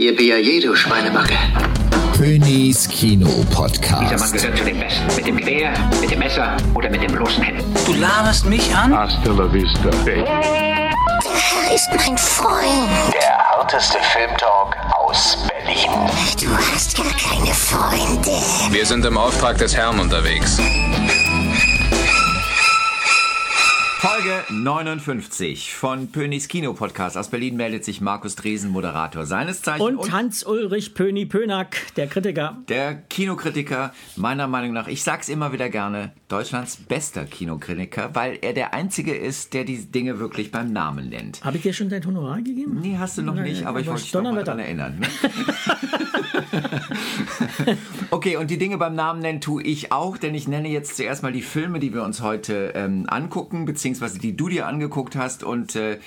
Ihr BAJ, du Schweinebacke. Königs Kino Dieser Podcast. Mann gehört zu den Besten. Mit dem Gewehr, mit dem Messer oder mit den bloßen Händen. Du laberst mich an? Hasta la vista, baby. Er ist mein Freund. Der harteste Filmtalk aus Berlin. Du hast gar keine Freunde. Wir sind im Auftrag des Herrn unterwegs. Folge 59 von Pönis Kino Podcast. Aus Berlin meldet sich Markus Dresen, Moderator seines Zeichens. Und Hans-Ulrich Pöni Pönack, der Kritiker. der Kinokritiker, meiner Meinung nach, ich sag's immer wieder gerne, Deutschlands bester Kinokritiker, weil er der Einzige ist, der die Dinge wirklich beim Namen nennt. Habe ich dir schon dein Honorar gegeben? Nee, hast du noch Nein, nicht, aber ich wollte dich noch mal Donnerwetter. daran erinnern. Ne? okay, und die Dinge beim Namen nennen tue ich auch, denn ich nenne jetzt zuerst mal die Filme, die wir uns heute ähm, angucken, beziehungsweise die du dir angeguckt hast und äh,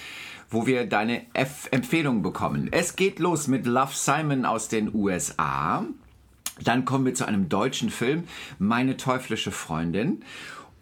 wo wir deine F Empfehlungen bekommen. Es geht los mit Love Simon aus den USA. Dann kommen wir zu einem deutschen Film, Meine teuflische Freundin.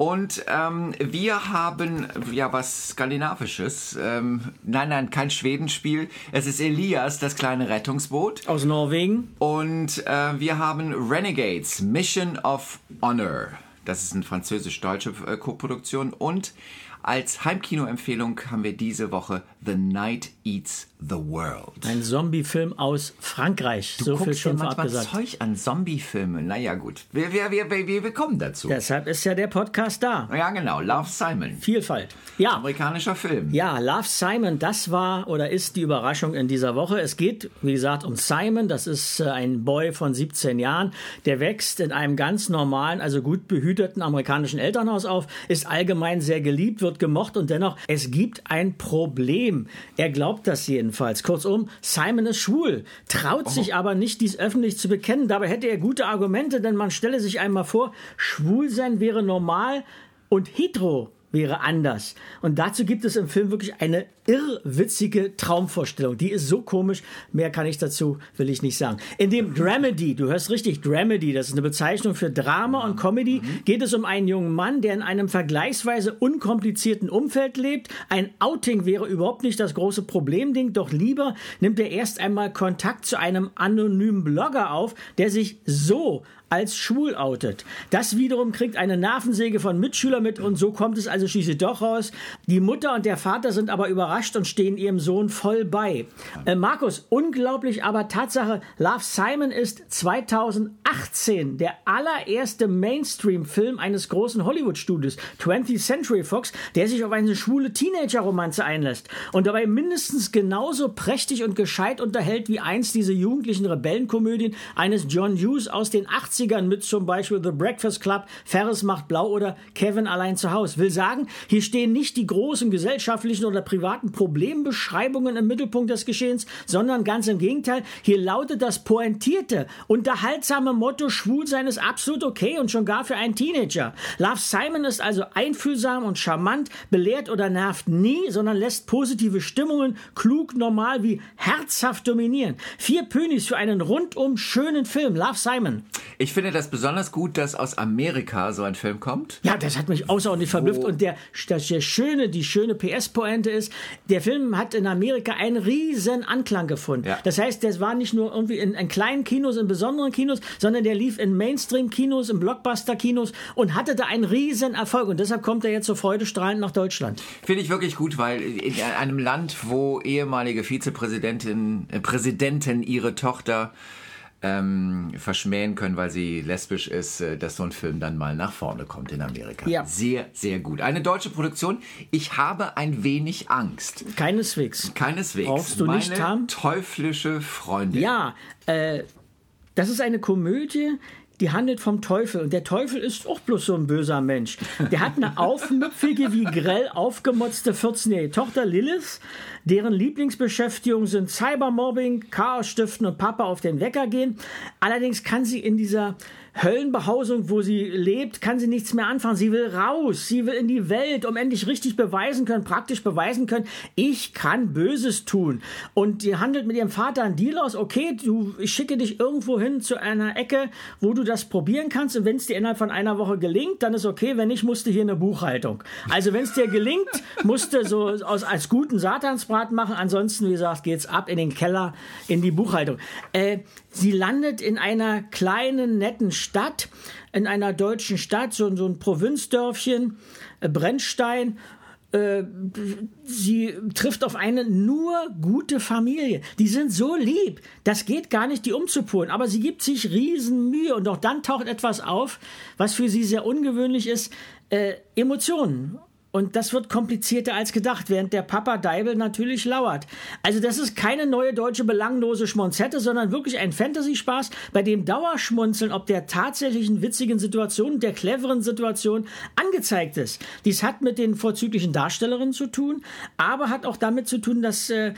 Und ähm, wir haben ja was Skandinavisches. Ähm, nein, nein, kein Schwedenspiel. Es ist Elias, das kleine Rettungsboot. Aus Norwegen. Und äh, wir haben Renegades, Mission of Honor. Das ist eine französisch-deutsche äh, Koproduktion. Und als Heimkino-Empfehlung haben wir diese Woche The Night Eats the World. Ein Zombie-Film aus Frankreich. so viel Guckst dir schon vorab manchmal gesagt. Zeug an Zombie-Filme. Naja, gut. Wir, wir, wir, wir, wir kommen dazu. Deshalb ist ja der Podcast da. Ja, genau. Love Simon. Vielfalt. Ja. Amerikanischer Film. Ja, Love Simon, das war oder ist die Überraschung in dieser Woche. Es geht, wie gesagt, um Simon. Das ist äh, ein Boy von 17 Jahren. Der wächst in einem ganz normalen, also gut behüteten amerikanischen Elternhaus auf, ist allgemein sehr geliebt, wird gemocht und dennoch, es gibt ein Problem. Er glaubt das jedenfalls. Kurzum, Simon ist schwul, traut sich aber nicht, dies öffentlich zu bekennen. Dabei hätte er gute Argumente, denn man stelle sich einmal vor, schwul sein wäre normal und hetero wäre anders. Und dazu gibt es im Film wirklich eine irrwitzige Traumvorstellung. Die ist so komisch, mehr kann ich dazu, will ich nicht sagen. In dem Dramedy, du hörst richtig, Dramedy, das ist eine Bezeichnung für Drama und Comedy, geht es um einen jungen Mann, der in einem vergleichsweise unkomplizierten Umfeld lebt. Ein Outing wäre überhaupt nicht das große Problemding, doch lieber nimmt er erst einmal Kontakt zu einem anonymen Blogger auf, der sich so als schwul outet. Das wiederum kriegt eine Nervensäge von Mitschülern mit und so kommt es also schließlich doch raus. Die Mutter und der Vater sind aber überrascht und stehen ihrem Sohn voll bei. Äh, Markus, unglaublich, aber Tatsache, Love Simon ist 2018 der allererste Mainstream-Film eines großen Hollywood-Studios, 20th Century Fox, der sich auf eine schwule Teenager-Romanze einlässt und dabei mindestens genauso prächtig und gescheit unterhält wie einst diese jugendlichen Rebellenkomödien eines John Hughes aus den 80ern mit zum Beispiel The Breakfast Club, Ferris macht blau oder Kevin allein zu Hause. Will sagen, hier stehen nicht die großen gesellschaftlichen oder privaten Problembeschreibungen im Mittelpunkt des Geschehens, sondern ganz im Gegenteil, hier lautet das pointierte, unterhaltsame Motto, schwul sein ist absolut okay und schon gar für einen Teenager. Love Simon ist also einfühlsam und charmant, belehrt oder nervt nie, sondern lässt positive Stimmungen klug, normal wie herzhaft dominieren. Vier Pönis für einen rundum schönen Film. Love Simon. Ich finde das besonders gut, dass aus Amerika so ein Film kommt. Ja, das hat mich außerordentlich verblüfft. Und der, das, der schöne, die schöne PS-Pointe ist, der Film hat in Amerika einen riesen Anklang gefunden. Ja. Das heißt, das war nicht nur irgendwie in, in kleinen Kinos, in besonderen Kinos, sondern der lief in Mainstream-Kinos, in Blockbuster-Kinos und hatte da einen riesen Erfolg. Und deshalb kommt er jetzt so freudestrahlend nach Deutschland. Finde ich wirklich gut, weil in einem Land, wo ehemalige Vizepräsidentinnen, äh, Präsidenten ihre Tochter ähm, verschmähen können, weil sie lesbisch ist, äh, dass so ein Film dann mal nach vorne kommt in Amerika. Ja. Sehr, sehr gut. Eine deutsche Produktion. Ich habe ein wenig Angst. Keineswegs. Keineswegs. Brauchst du Meine nicht haben? teuflische Freundin. Ja, äh, das ist eine Komödie, die handelt vom Teufel. Und der Teufel ist auch bloß so ein böser Mensch. Der hat eine aufmüpfige, wie grell aufgemotzte 14-jährige Tochter Lilith, deren Lieblingsbeschäftigung sind Cybermobbing, Chaos stiften und Papa auf den Wecker gehen. Allerdings kann sie in dieser Höllenbehausung, wo sie lebt, kann sie nichts mehr anfangen. Sie will raus, sie will in die Welt, um endlich richtig beweisen können, praktisch beweisen können, ich kann Böses tun. Und die handelt mit ihrem Vater einen Deal aus, okay, du, ich schicke dich irgendwo hin zu einer Ecke, wo du das probieren kannst und wenn es dir innerhalb von einer Woche gelingt, dann ist okay. Wenn nicht, musst du hier eine Buchhaltung. Also wenn es dir gelingt, musst du so aus, als guten Satansbraten machen. Ansonsten, wie gesagt, geht's ab in den Keller, in die Buchhaltung. Äh, sie landet in einer kleinen, netten Stadt, in einer deutschen Stadt, so, so ein Provinzdörfchen, äh, Brennstein äh, sie trifft auf eine nur gute Familie. Die sind so lieb. Das geht gar nicht, die umzupolen. Aber sie gibt sich riesen Mühe. Und auch dann taucht etwas auf, was für sie sehr ungewöhnlich ist. Äh, Emotionen. Und das wird komplizierter als gedacht, während der Papa Deibel natürlich lauert. Also das ist keine neue deutsche belanglose Schmonzette, sondern wirklich ein Fantasy-Spaß, bei dem Dauerschmunzeln ob der tatsächlichen witzigen Situation, der cleveren Situation angezeigt ist. Dies hat mit den vorzüglichen Darstellerinnen zu tun, aber hat auch damit zu tun, dass äh,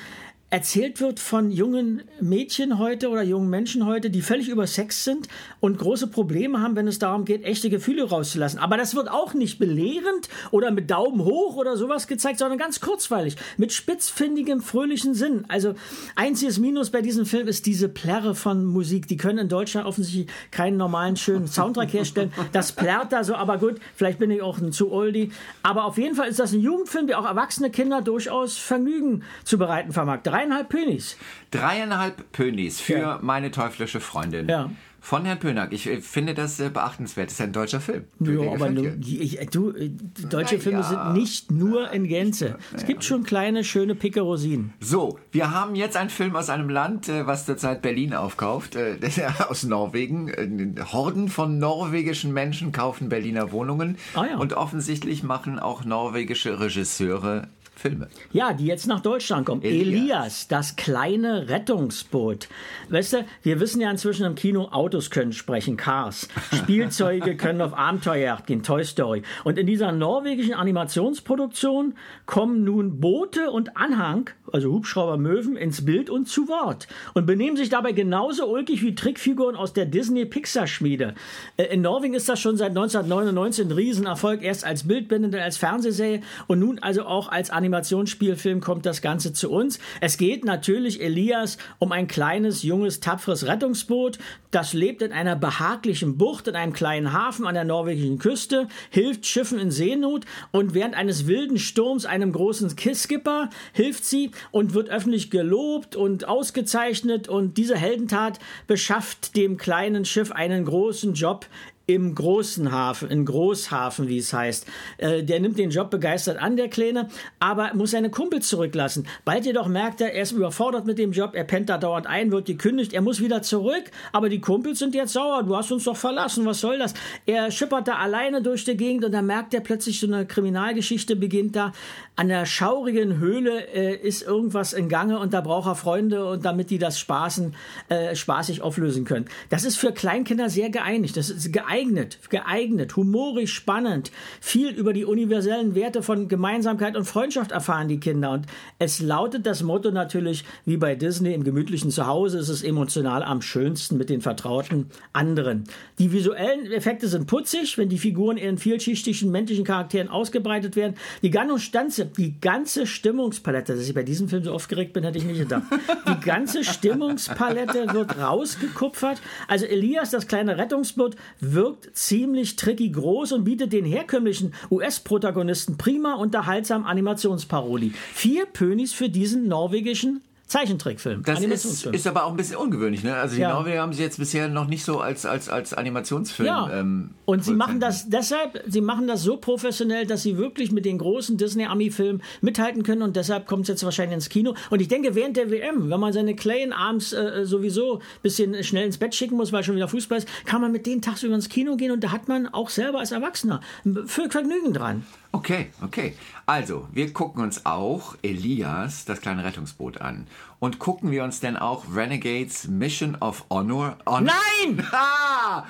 erzählt wird von jungen Mädchen heute oder jungen Menschen heute, die völlig über Sex sind und große Probleme haben, wenn es darum geht, echte Gefühle rauszulassen. Aber das wird auch nicht belehrend oder mit Daumen hoch oder sowas gezeigt, sondern ganz kurzweilig, mit spitzfindigem, fröhlichen Sinn. Also einziges Minus bei diesem Film ist diese Plärre von Musik. Die können in Deutschland offensichtlich keinen normalen, schönen Soundtrack herstellen. Das plärrt da so, aber gut, vielleicht bin ich auch ein zu oldie. Aber auf jeden Fall ist das ein Jugendfilm, der auch erwachsene Kinder durchaus Vergnügen zu bereiten vermag. Dreieinhalb Pönis. Dreieinhalb Pönis für Ja. meine teuflische Freundin. Ja. Von Herrn Pönack. Ich äh, finde das äh, beachtenswert. Das ist ein deutscher Film. Ja, aber dir. die, ich, du, äh, die deutsche Na Filme ja. sind nicht nur in Gänze. Es gibt schon kleine, schöne Picke Rosinen. So, wir haben jetzt einen Film aus einem Land, äh, was zurzeit Berlin aufkauft, äh, aus Norwegen. Äh, Horden von norwegischen Menschen kaufen Berliner Wohnungen Ah ja. und offensichtlich machen auch norwegische Regisseure Filme. Ja, die jetzt nach Deutschland kommen. Elias. Elias, das kleine Rettungsboot. Weißt du, wir wissen ja inzwischen im Kino, Autos können sprechen, Cars. Spielzeuge können auf Abenteuerjagd gehen, Toy Story. Und in dieser norwegischen Animationsproduktion kommen nun Boote und Anhang, also Hubschrauber Möwen, ins Bild und zu Wort. Und benehmen sich dabei genauso ulkig wie Trickfiguren aus der Disney-Pixar-Schmiede. Äh, In Norwegen ist das schon seit 1999 ein Riesenerfolg, erst als Bildbände, dann als Fernsehserie und nun also auch als Animationsspielfilm kommt das Ganze zu uns. Es geht natürlich, Elias, um ein kleines, junges, tapferes Rettungsboot. Das lebt in einer behaglichen Bucht in einem kleinen Hafen an der norwegischen Küste, hilft Schiffen in Seenot und während eines wilden Sturms einem großen Kisskipper hilft sie und wird öffentlich gelobt und ausgezeichnet. Und diese Heldentat beschafft dem kleinen Schiff einen großen Job im großen Hafen, in Großhafen, wie es heißt. Äh, der nimmt den Job begeistert an, der Kleine, aber muss seine Kumpels zurücklassen. Bald jedoch merkt er, er ist überfordert mit dem Job, er pennt da dauernd ein, wird gekündigt, er muss wieder zurück, aber die Kumpels sind jetzt sauer, du hast uns doch verlassen, was soll das? Er schippert da alleine durch die Gegend und dann merkt er plötzlich, so eine Kriminalgeschichte beginnt da. An der schaurigen Höhle äh, ist irgendwas in Gange und da braucht er Freunde und damit die das Spaßen, äh, spaßig auflösen können. Das ist für Kleinkinder sehr geeinigt. Das ist geeignet, geeignet, humorisch, spannend. Viel über die universellen Werte von Gemeinsamkeit und Freundschaft erfahren die Kinder. Und es lautet das Motto natürlich, wie bei Disney im gemütlichen Zuhause, ist es emotional am schönsten mit den vertrauten anderen. Die visuellen Effekte sind putzig, wenn die Figuren ihren vielschichtigen menschlichen Charakteren ausgebreitet werden. Die ganze, die ganze Stimmungspalette, dass ich bei diesem Film so aufgeregt bin, hätte ich nicht gedacht. Die ganze Stimmungspalette wird rausgekupfert. Also Elias, das kleine Rettungsboot, wirkt ziemlich tricky groß und bietet den herkömmlichen US-Protagonisten prima unterhaltsam Animationsparodie. Vier Pönis für diesen norwegischen Zeichentrickfilm. Das ist, ist aber auch ein bisschen ungewöhnlich. Ne? Also die Ja. Norweger haben sie jetzt bisher noch nicht so als, als, als Animationsfilm. Ja. Ähm, und sie machen das deshalb, sie machen das so professionell, dass sie wirklich mit den großen Disney-Ami-Filmen mithalten können und deshalb kommt es jetzt wahrscheinlich ins Kino. Und ich denke, während der WM, wenn man seine Kleinen abends äh, sowieso ein bisschen schnell ins Bett schicken muss, weil schon wieder Fußball ist, kann man mit denen tagsüber ins Kino gehen und da hat man auch selber als Erwachsener für Vergnügen dran. Okay, okay. Also, wir gucken uns auch Elias, das kleine Rettungsboot, an. Und gucken wir uns denn auch Renegades Mission of Honor an? Nein! Ah!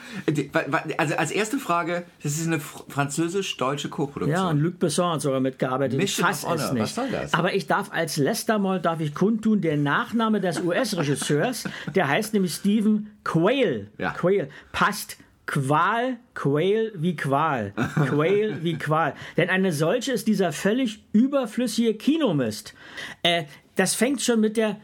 Also als erste Frage, das ist eine fr- französisch-deutsche Co-Produktion. Ja, und Luc Besson hat sogar mitgearbeitet. Mission ich fass of Honor. es nicht. Was soll das? Aber ich darf als Lester mal darf ich kundtun, der Nachname des US-Regisseurs, der heißt nämlich Stephen Quayle. Ja. Quayle passt Qual, Quail wie Qual. Quail wie Qual. Denn eine solche ist dieser völlig überflüssige Kinomist. Äh, das fängt schon mit der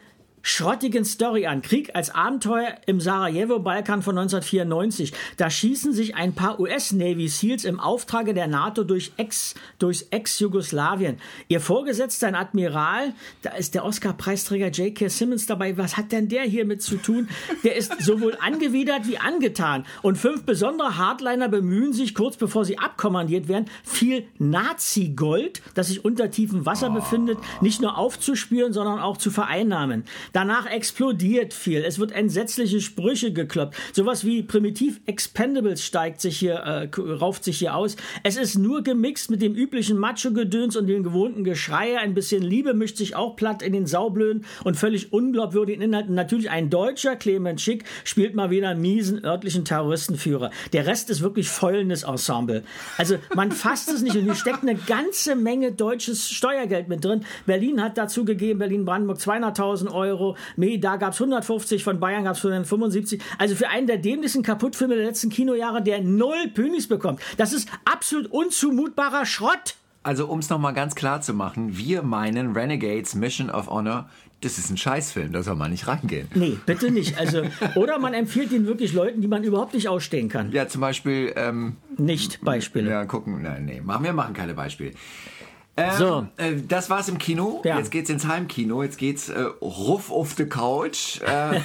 schrottigen Story an. Krieg als Abenteuer im Sarajevo-Balkan von 1994. Da schießen sich ein paar US-Navy SEALs im Auftrage der NATO durch Ex, durchs Ex-Jugoslawien. Ihr Vorgesetzter, ein Admiral, da ist der Oscar-Preisträger J.K. Simmons dabei. Was hat denn der hier mit zu tun? Der ist sowohl angewidert wie angetan. Und fünf besondere Hardliner bemühen sich, kurz bevor sie abkommandiert werden, viel Nazi-Gold, das sich unter tiefem Wasser befindet, nicht nur aufzuspüren, sondern auch zu vereinnahmen. Danach explodiert viel. Es wird entsetzliche Sprüche gekloppt. Sowas wie Primitiv Expendables steigt sich hier, äh, rauft sich hier aus. Es ist nur gemixt mit dem üblichen Macho-Gedöns und dem gewohnten Geschrei. Ein bisschen Liebe mischt sich auch platt in den saublöden und völlig unglaubwürdigen Inhalten. Natürlich ein Deutscher, Clement Schick, spielt mal wieder einen miesen örtlichen Terroristenführer. Der Rest ist wirklich fäulnis Ensemble. Also man fasst es nicht und hier steckt eine ganze Menge deutsches Steuergeld mit drin. Berlin hat dazu gegeben, Berlin-Brandenburg 200.000 Euro. Nee, da gab es 150, von Bayern gab es 175. Also für einen der dämlichsten Kaputtfilme der letzten Kinojahre, der null Pönis bekommt. Das ist absolut unzumutbarer Schrott. Also um es nochmal ganz klar zu machen, wir meinen Renegades Mission of Honor, das ist ein Scheißfilm, da soll man nicht reingehen. Nee, bitte nicht. Also, oder man empfiehlt ihn wirklich Leuten, die man überhaupt nicht ausstehen kann. Ja, zum Beispiel, ähm, Nicht Beispiele. ja, gucken, nein, nee, machen wir machen keine Beispiele. Ähm, So. äh, das war's im Kino. Ja. Jetzt geht's ins Heimkino. Jetzt geht's äh, ruff auf the couch. Äh,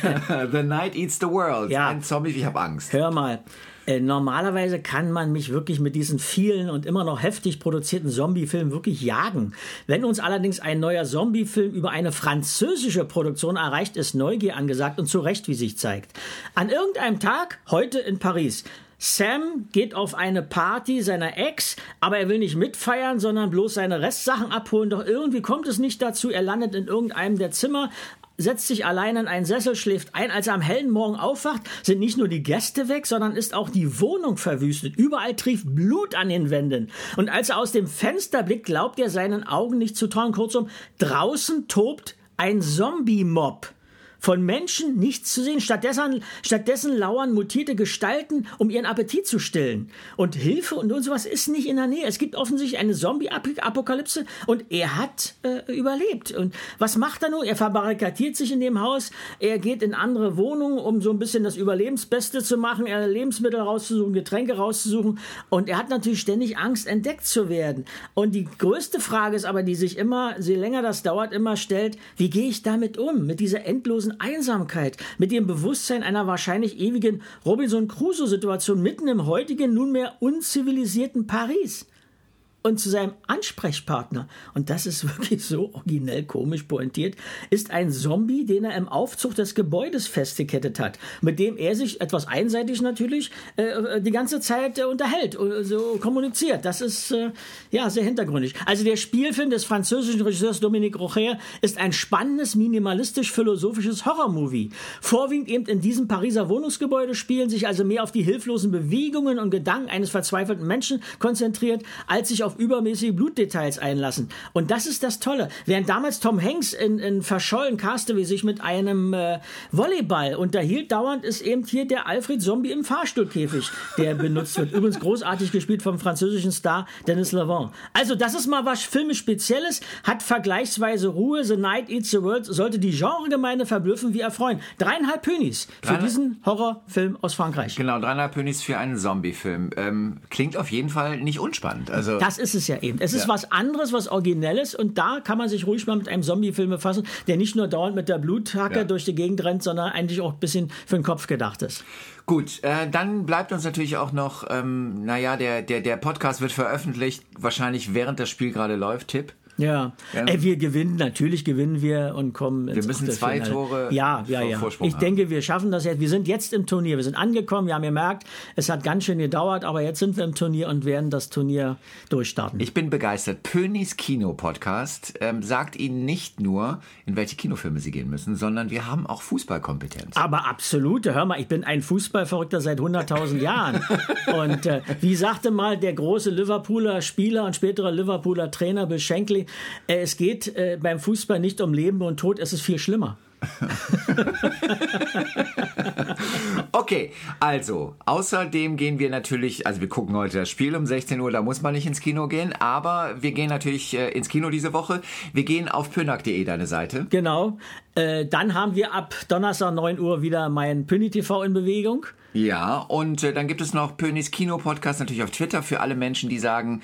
the Night Eats the World. Ja. Ein Zombie, ich hab Angst. Hör mal. Äh, normalerweise kann man mich wirklich mit diesen vielen und immer noch heftig produzierten Zombie-Filmen wirklich jagen. Wenn uns allerdings ein neuer Zombie-Film über eine französische Produktion erreicht, ist Neugier angesagt und zu Recht, wie sich zeigt. An irgendeinem Tag, heute in Paris, Sam geht auf eine Party seiner Ex, aber er will nicht mitfeiern, sondern bloß seine Restsachen abholen. Doch irgendwie kommt es nicht dazu. Er landet in irgendeinem der Zimmer, setzt sich allein in einen Sessel, schläft ein. Als er am hellen Morgen aufwacht, sind nicht nur die Gäste weg, sondern ist auch die Wohnung verwüstet. Überall trieft Blut an den Wänden. Und als er aus dem Fenster blickt, glaubt er seinen Augen nicht zu trauen. Kurzum, draußen tobt ein Zombie-Mob. Von Menschen nichts zu sehen. Stattdessen, stattdessen lauern mutierte Gestalten, um ihren Appetit zu stillen. Und Hilfe und, sowas ist nicht in der Nähe. Es gibt offensichtlich eine Zombie-Apokalypse und er hat äh, überlebt. Und was macht er nun? Er verbarrikadiert sich in dem Haus. Er geht in andere Wohnungen, um so ein bisschen das Überlebensbeste zu machen, er Lebensmittel rauszusuchen, Getränke rauszusuchen. Und er hat natürlich ständig Angst, entdeckt zu werden. Und die größte Frage ist aber, die sich immer, je länger das dauert, immer stellt, wie gehe ich damit um? Mit dieser endlosen Einsamkeit, mit dem Bewusstsein einer wahrscheinlich ewigen Robinson Crusoe-Situation mitten im heutigen, nunmehr unzivilisierten Paris und zu seinem Ansprechpartner, und das ist wirklich so originell komisch pointiert, ist ein Zombie, den er im Aufzug des Gebäudes festgekettet hat, mit dem er sich etwas einseitig natürlich äh, die ganze Zeit äh, unterhält, äh, so kommuniziert. Das ist äh, ja sehr hintergründig. Also der Spielfilm des französischen Regisseurs Dominique Rocher ist ein spannendes, minimalistisch-philosophisches Horrormovie. Vorwiegend eben in diesem Pariser Wohnungsgebäude spielen sich also mehr auf die hilflosen Bewegungen und Gedanken eines verzweifelten Menschen konzentriert, als sich auf übermäßige Blutdetails einlassen. Und das ist das Tolle. Während damals Tom Hanks in, in Verschollen Castaway sich mit einem äh, Volleyball unterhielt, dauernd ist eben hier der Alfred Zombie im Fahrstuhlkäfig, der benutzt wird. Übrigens großartig gespielt vom französischen Star Dennis Levant. Also das ist mal was filmisch Spezielles, hat vergleichsweise Ruhe. The Night Eats the World sollte die Genregemeinde verblüffen wie erfreuen. Dreieinhalb Pönis für diesen Horrorfilm aus Frankreich. Genau, dreieinhalb Pönis für einen Zombie-Film. Ähm, klingt auf jeden Fall nicht unspannend. Also Das ist es ja eben. Es ist Ja. was anderes, was Originelles und da kann man sich ruhig mal mit einem Zombie-Film befassen, der nicht nur dauernd mit der Bluthacke Ja. durch die Gegend rennt, sondern eigentlich auch ein bisschen für den Kopf gedacht ist. Gut, äh, dann bleibt uns natürlich auch noch, ähm, naja, der, der, der Podcast wird veröffentlicht, wahrscheinlich während das Spiel gerade läuft, Tipp. Ja, Ja. Ey, wir gewinnen, natürlich gewinnen wir und kommen ins müssen zwei. Tore ja, ja, ja. Vorsprung Ich haben. denke, wir schaffen das jetzt. Wir sind jetzt im Turnier. Wir sind angekommen. Wir haben gemerkt, es hat ganz schön gedauert, aber jetzt sind wir im Turnier und werden das Turnier durchstarten. Ich bin begeistert. Pönis Kino-Podcast ähm, sagt Ihnen nicht nur, in welche Kinofilme Sie gehen müssen, sondern wir haben auch Fußballkompetenz. Aber absolut, hör mal, ich bin ein Fußballverrückter seit 100.000 Jahren. Und äh, wie sagte mal der große Liverpooler Spieler und spätere Liverpooler Trainer Bill Shankly, äh, es geht äh, beim Fußball nicht um Leben und Tod, es ist viel schlimmer. Okay. Also, außerdem gehen wir natürlich, also wir gucken heute das Spiel um 16 Uhr, da muss man nicht ins Kino gehen, aber wir gehen natürlich äh, ins Kino diese Woche. Wir gehen auf pönack.de, deine Seite. Genau. Äh, dann haben wir ab Donnerstag 9 Uhr wieder mein Pünni TV in Bewegung. Ja, und äh, dann gibt es noch Pönis Kino Podcast natürlich auf Twitter für alle Menschen, die sagen,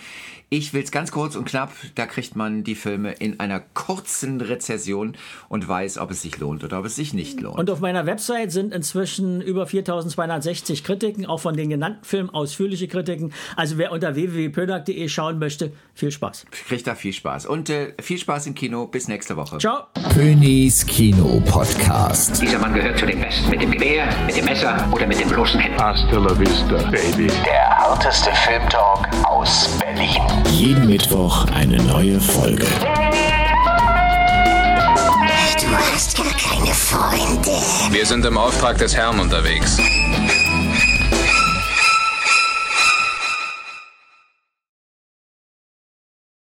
ich will's ganz kurz und knapp. Da kriegt man die Filme in einer kurzen Rezession und weiß, ob es sich lohnt oder ob es sich nicht lohnt. Und auf meiner Website sind inzwischen über 4260 Kritiken, auch von den genannten Filmen ausführliche Kritiken. Also wer unter www.pönack.de schauen möchte, viel Spaß. Kriegt da viel Spaß. Und äh, viel Spaß im Kino. Bis nächste Woche. Ciao. Pönis Kino Podcast. Dieser Mann gehört zu den Besten. Mit dem Gewehr, mit dem Messer oder mit dem bloßen Händen. Hasta la vista, baby. Der harteste Filmtalk aus Berlin. Jeden Mittwoch eine neue Folge. Du hast gar keine Freunde. Wir sind im Auftrag des Herrn unterwegs.